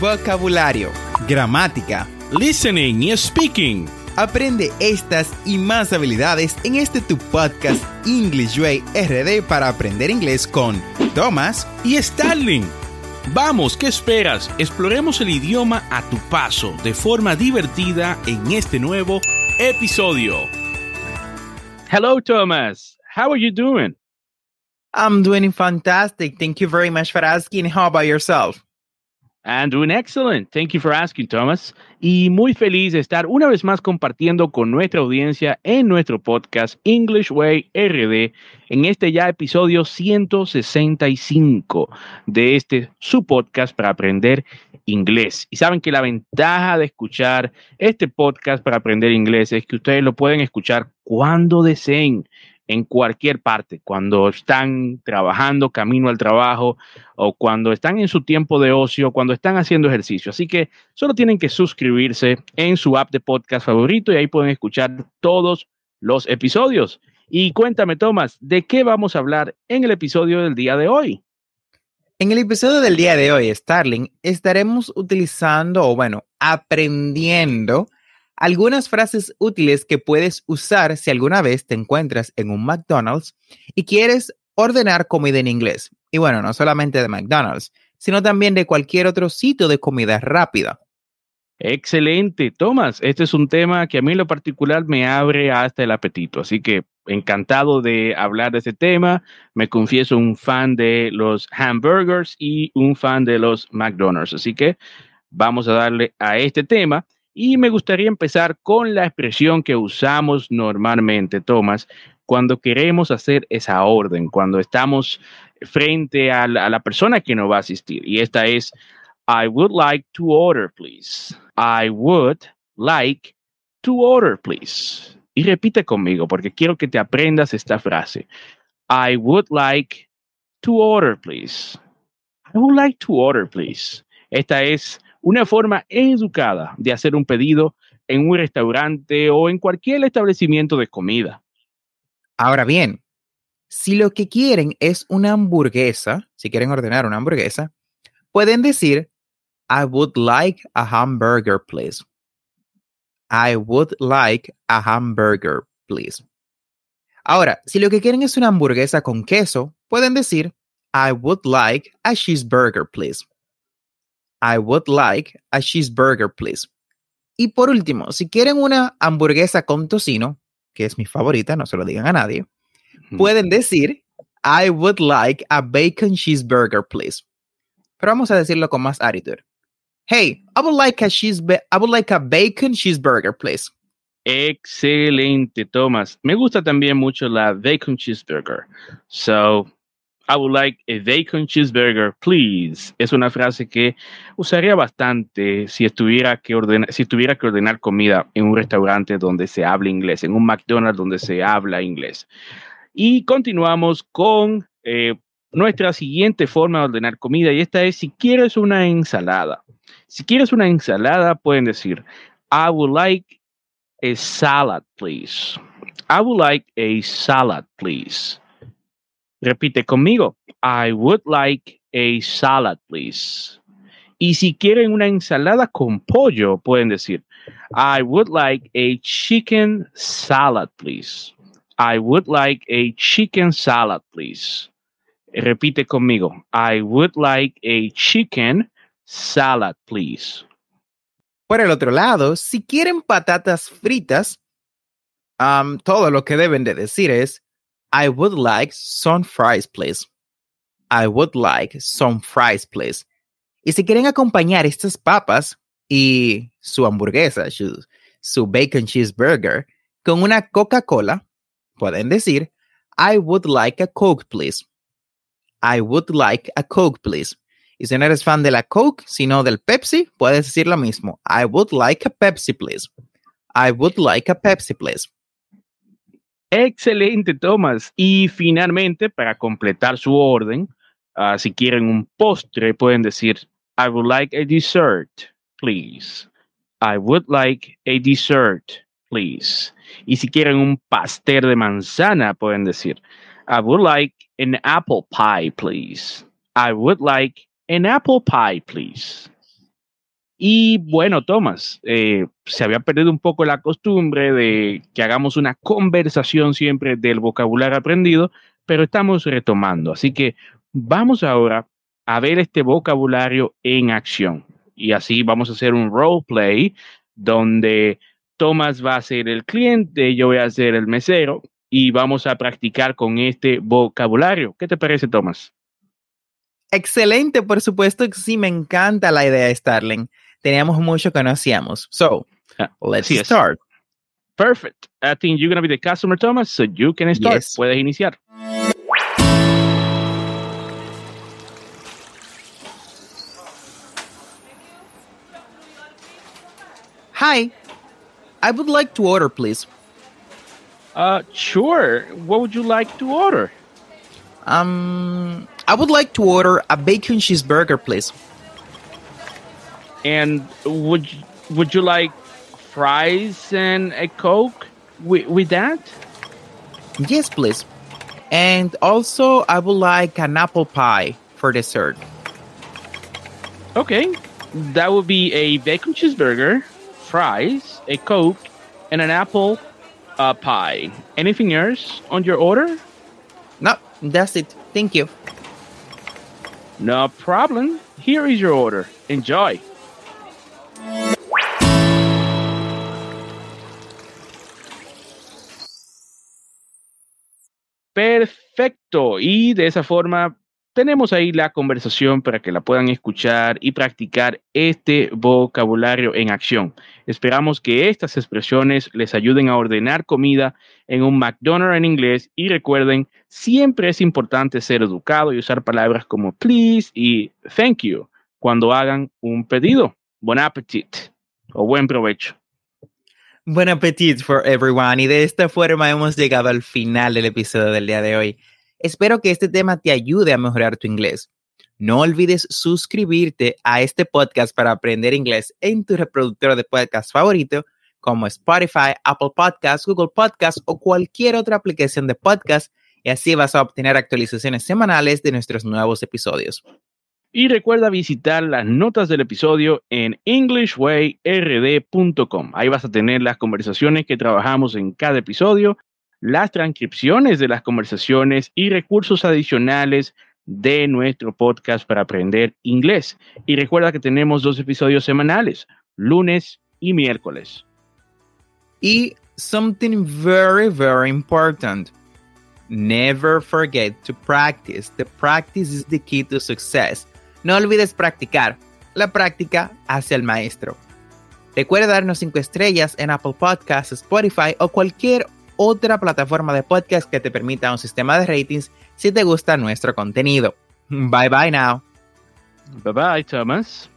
vocabulario, gramática, listening y speaking. Aprende estas y más habilidades en este tu podcast English Way RD para aprender inglés con Thomas y Starling. Vamos, ¿qué esperas? Exploremos el idioma a tu paso de forma divertida en este nuevo episodio. Hello, Thomas. How are you doing? I'm doing fantastic. Thank you very much for asking. How about yourself? I'm doing excellent. Thank you for asking, Thomas. Y muy feliz de estar una vez más compartiendo con nuestra audiencia en nuestro podcast English Way RD en este ya episodio 165 de este su podcast para aprender inglés. Y saben que la ventaja de escuchar este podcast para aprender inglés es que ustedes lo pueden escuchar cuando deseen en cualquier parte, cuando están trabajando camino al trabajo o cuando están en su tiempo de ocio, cuando están haciendo ejercicio. Así que solo tienen que suscribirse en su app de podcast favorito y ahí pueden escuchar todos los episodios. Y cuéntame, Tomás, ¿de qué vamos a hablar en el episodio del día de hoy? En el episodio del día de hoy, Starling, estaremos utilizando, o bueno, aprendiendo algunas frases útiles que puedes usar si alguna vez te encuentras en un McDonald's y quieres ordenar comida en inglés. Y bueno, no solamente de McDonald's, sino también de cualquier otro sitio de comida rápida. Excelente, Tomás. Este es un tema que a mí lo particular me abre hasta el apetito. Así que encantado de hablar de este tema. Me confieso un fan de los hamburgers y un fan de los McDonald's. Así que vamos a darle a este tema. Y me gustaría empezar con la expresión que usamos normalmente, Tomás, cuando queremos hacer esa orden, cuando estamos frente a la, persona que nos va a asistir. Y esta es, I would like to order, please. I would like to order, please. Y repite conmigo porque quiero que te aprendas esta frase. I would like to order, please. I would like to order, please. Esta es una forma educada de hacer un pedido en un restaurante o en cualquier establecimiento de comida. Ahora bien, si lo que quieren es una hamburguesa, si quieren ordenar una hamburguesa, pueden decir, I would like a hamburger, please. I would like a hamburger, please. Ahora, si lo que quieren es una hamburguesa con queso, pueden decir, I would like a cheeseburger, please. I would like a cheeseburger, please. Y por último, si quieren una hamburguesa con tocino, que es mi favorita, no se lo digan a nadie, pueden decir I would like a bacon cheeseburger, please. Pero vamos a decirlo con más attitude. Hey, I would like a cheese I would like a bacon cheeseburger, please. Excelente, Thomas. Me gusta también mucho la bacon cheeseburger. So, I would like a bacon cheeseburger, please. Es una frase que usaría bastante si estuviera que ordenar, si tuviera que ordenar comida en un restaurante donde se habla inglés, en un McDonald's donde se habla inglés. Y continuamos con eh, nuestra siguiente forma de ordenar comida y esta es si quieres una ensalada. Si quieres una ensalada, pueden decir, I would like a salad, please. I would like a salad, please. Repite conmigo. I would like a salad, please. Y si quieren una ensalada con pollo, pueden decir, I would like a chicken salad, please. I would like a chicken salad, please. Repite conmigo. I would like a chicken salad, please. Por el otro lado, si quieren patatas fritas, um, todo lo que deben de decir es I would like some fries, please. I would like some fries, please. Y si quieren acompañar estas papas y su hamburguesa, su, bacon cheeseburger, con una Coca-Cola, pueden decir, I would like a Coke, please. I would like a Coke, please. Y si no eres fan de la Coke, sino del Pepsi, puedes decir lo mismo. I would like a Pepsi, please. I would like a Pepsi, please. Excelente, Thomas. Y finalmente, para completar su orden, uh, si quieren un postre, pueden decir, I would like a dessert, please. I would like a dessert, please. Y si quieren un pastel de manzana, pueden decir, I would like an apple pie, please. I would like an apple pie, please. Y bueno, Tomás, eh, se había perdido un poco la costumbre de que hagamos una conversación siempre del vocabulario aprendido, pero estamos retomando. Así que vamos ahora a ver este vocabulario en acción. Y así vamos a hacer un role play donde Tomás va a ser el cliente, yo voy a ser el mesero y vamos a practicar con este vocabulario. ¿Qué te parece, Tomás? Excelente, por supuesto sí, me encanta la idea, Starling. Teníamos mucho que no hacíamos. So, Ah, let's así es. start. Perfect. I think you're going to be the customer, Thomas, so you can start. Yes. Puedes iniciar. Hi, I would like to order, please. Uh, sure. What would you like to order? Um, I would like to order a bacon cheeseburger, please. And would you, would you like fries and a coke with, with that? Yes, please. And also, I would like an apple pie for dessert. Okay. That would be a bacon cheeseburger, fries, a coke, and an apple uh, pie. Anything else on your order? No, that's it. Thank you. No problem. Here is your order. Enjoy. Perfecto. Y de esa forma tenemos ahí la conversación para que la puedan escuchar y practicar este vocabulario en acción. Esperamos que estas expresiones les ayuden a ordenar comida en un McDonald's en inglés y recuerden, siempre es importante ser educado y usar palabras como please y thank you cuando hagan un pedido. Buen appetit o buen provecho. Buen appetit for everyone. Y de esta forma hemos llegado al final del episodio del día de hoy. Espero que este tema te ayude a mejorar tu inglés. No olvides suscribirte a este podcast para aprender inglés en tu reproductor de podcast favorito, como Spotify, Apple Podcasts, Google Podcasts o cualquier otra aplicación de podcast, y así vas a obtener actualizaciones semanales de nuestros nuevos episodios. Y recuerda visitar las notas del episodio en englishwayrd.com. Ahí vas a tener las conversaciones que trabajamos en cada episodio, las transcripciones de las conversaciones y recursos adicionales de nuestro podcast para aprender inglés. Y recuerda que tenemos dos episodios semanales, lunes y miércoles. Y something very, very important. Never forget to practice. The practice is the key to success. No olvides practicar. La práctica hace al maestro. Recuerda darnos 5 estrellas en Apple Podcasts, Spotify o cualquier otra plataforma de podcast que te permita un sistema de ratings si te gusta nuestro contenido. Bye bye now. Bye bye, Thomas.